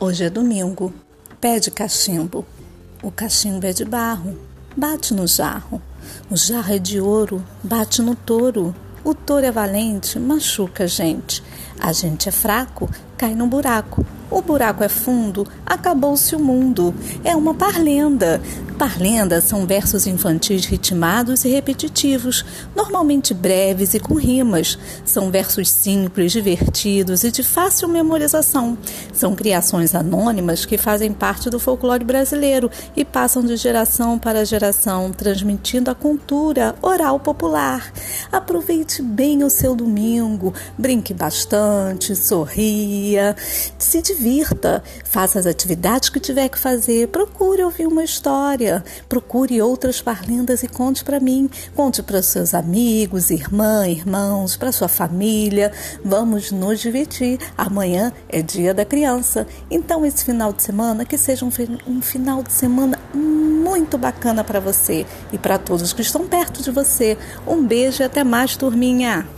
Hoje é domingo, pé de cachimbo. O cachimbo é de barro, bate no jarro. O jarro é de ouro, bate no touro. O touro é valente, machuca a gente. A gente é fraco, cai no buraco. O buraco é fundo, acabou-se o mundo. É uma parlenda. Parlendas são versos infantis ritmados e repetitivos, normalmente breves e com rimas. São versos simples, divertidos e de fácil memorização. São criações anônimas que fazem parte do folclore brasileiro e passam de geração para geração, transmitindo a cultura oral popular. Aproveite bem o seu domingo, brinque bastante, sorria, se divirta, faça as atividades que tiver que fazer, procure ouvir uma história, procure outras parlendas e conte para mim, conte para seus amigos, irmã, irmãos, para sua família. Vamos nos divertir. Amanhã é dia da criança. Então esse final de semana que seja um, um final de semana muito bacana para você e para todos que estão perto de você. Um beijo e até mais, turminha.